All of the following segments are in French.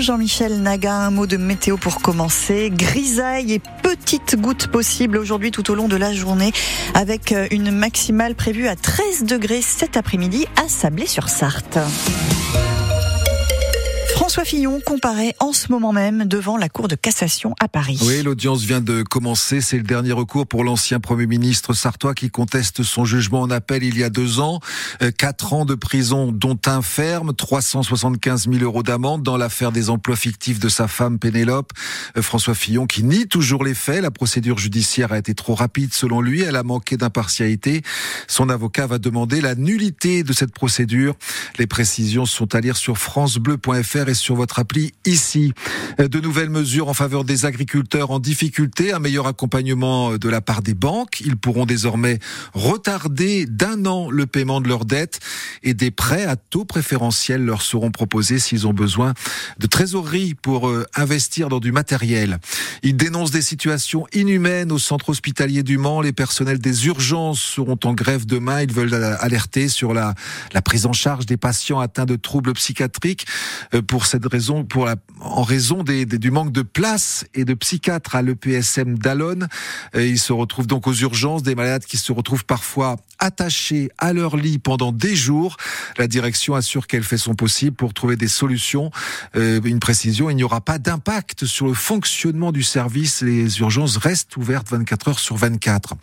Jean-Michel Naga, un mot de météo pour commencer. Grisaille et petites gouttes possibles aujourd'hui tout au long de la journée avec une maximale prévue à 13 degrés cet après-midi à Sablé-sur-Sarthe. François Fillon comparaît en ce moment même devant la Cour de cassation à Paris. Oui, l'audience vient de commencer. C'est le dernier recours pour l'ancien Premier ministre sartois qui conteste son jugement en appel il y a deux ans. Euh, quatre ans de prison, dont un ferme, 375 000 euros d'amende dans l'affaire des emplois fictifs de sa femme Pénélope. Euh, François Fillon qui nie toujours les faits. La procédure judiciaire a été trop rapide selon lui. Elle a manqué d'impartialité. Son avocat va demander la nullité de cette procédure. Les précisions sont à lire sur francebleu.fr et sur votre appli ici. De nouvelles mesures en faveur des agriculteurs en difficulté, un meilleur accompagnement de la part des banques. Ils pourront désormais retarder d'un an le paiement de leurs dettes et des prêts à taux préférentiels leur seront proposés s'ils ont besoin de trésorerie pour euh, investir dans du matériel. Ils dénoncent des situations inhumaines au centre hospitalier du Mans. Les personnels des urgences seront en grève demain. Ils veulent alerter sur la, la prise en charge des patients atteints de troubles psychiatriques euh, pour cette raison, pour la, en raison du manque de place et de psychiatres à l'EPSM d'Alonne. Ils se retrouvent donc aux urgences, des malades qui se retrouvent parfois attachés à leur lit pendant des jours. La direction assure qu'elle fait son possible pour trouver des solutions. Euh, une précision, il n'y aura pas d'impact sur le fonctionnement du service. Les urgences restent ouvertes 24 heures sur 24.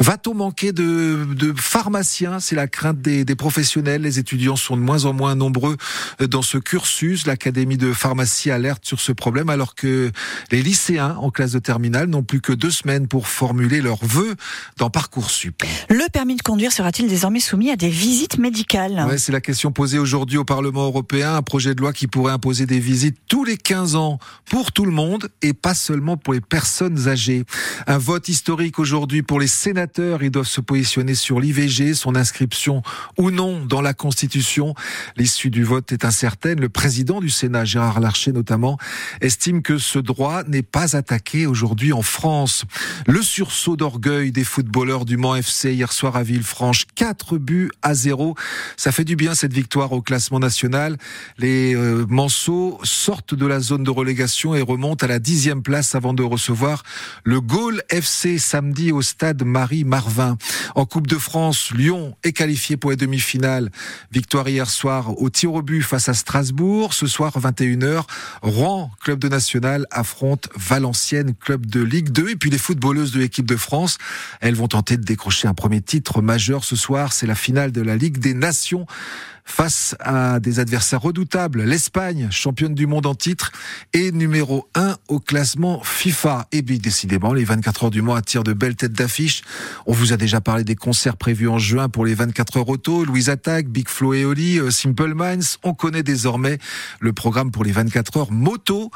Va-t-on manquer de, de pharmaciens? C'est la crainte des, des professionnels. Les étudiants sont de moins en moins nombreux dans ce cursus. L'Académie de pharmacie alerte sur ce problème alors que les lycéens en classe de terminale n'ont plus que deux semaines pour formuler leurs vœux dans Parcoursup. Le permis de conduire sera-t-il désormais soumis à des visites médicales ouais, C'est la question posée aujourd'hui au Parlement européen. Un projet de loi qui pourrait imposer des visites tous les 15 ans pour tout le monde et pas seulement pour les personnes âgées. Un vote historique aujourd'hui pour les sénateurs. Ils doivent se positionner sur l'IVG, son inscription ou non dans la Constitution. L'issue du vote est incertaine. Le président du Sénat, Gérard Larcher notamment, estime que ce droit n'est pas attaqué aujourd'hui en France. Le sursaut d'orgueil des footballeurs du Mans FC hier soir à Villefranche, 4 buts à 0. Ça fait du bien cette victoire au classement national. Les euh, Manceaux sortent de la zone de relégation et remontent à la dixième place avant de recevoir le Gaulle FC samedi au stade Marie-Marvin. En Coupe de France, Lyon est qualifié pour les demi-finales. Victoire hier soir au tir au but face à Strasbourg. Ce soir, 21h, Rouen, club de national, affronte Valenciennes, club de Ligue 2. Et puis les footballeuses de l'équipe de France, elles vont tenter de décrocher un premier titre ce soir. C'est la finale de la Ligue des Nations face à des adversaires redoutables. L'Espagne, championne du monde en titre, et numéro 1 au classement FIFA. Et bien décidément, les 24 heures du mois attirent de belles têtes d'affiche. On vous a déjà parlé des concerts prévus en juin pour les 24 heures auto. Louise Attack, Big Flo et Oli, euh, Simple Minds. On connaît désormais le programme pour les 24 heures moto.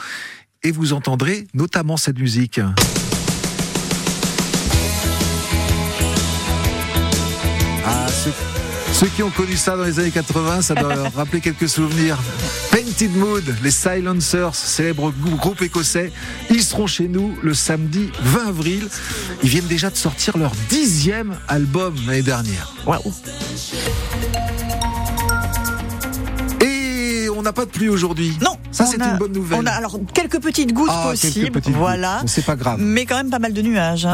Et vous entendrez notamment cette musique. Ceux qui ont connu ça dans les années 80, ça doit leur rappeler quelques souvenirs. Painted Mood, les Silencers, célèbre groupe écossais, ils seront chez nous le samedi 20 avril. Ils viennent déjà de sortir leur dixième album l'année dernière. Waouh Et on n'a pas de pluie aujourd'hui. Non, ça c'est une bonne nouvelle. On a alors quelques petites gouttes ah, possibles, petites voilà. C'est pas grave. Mais quand même pas mal de nuages. Hein.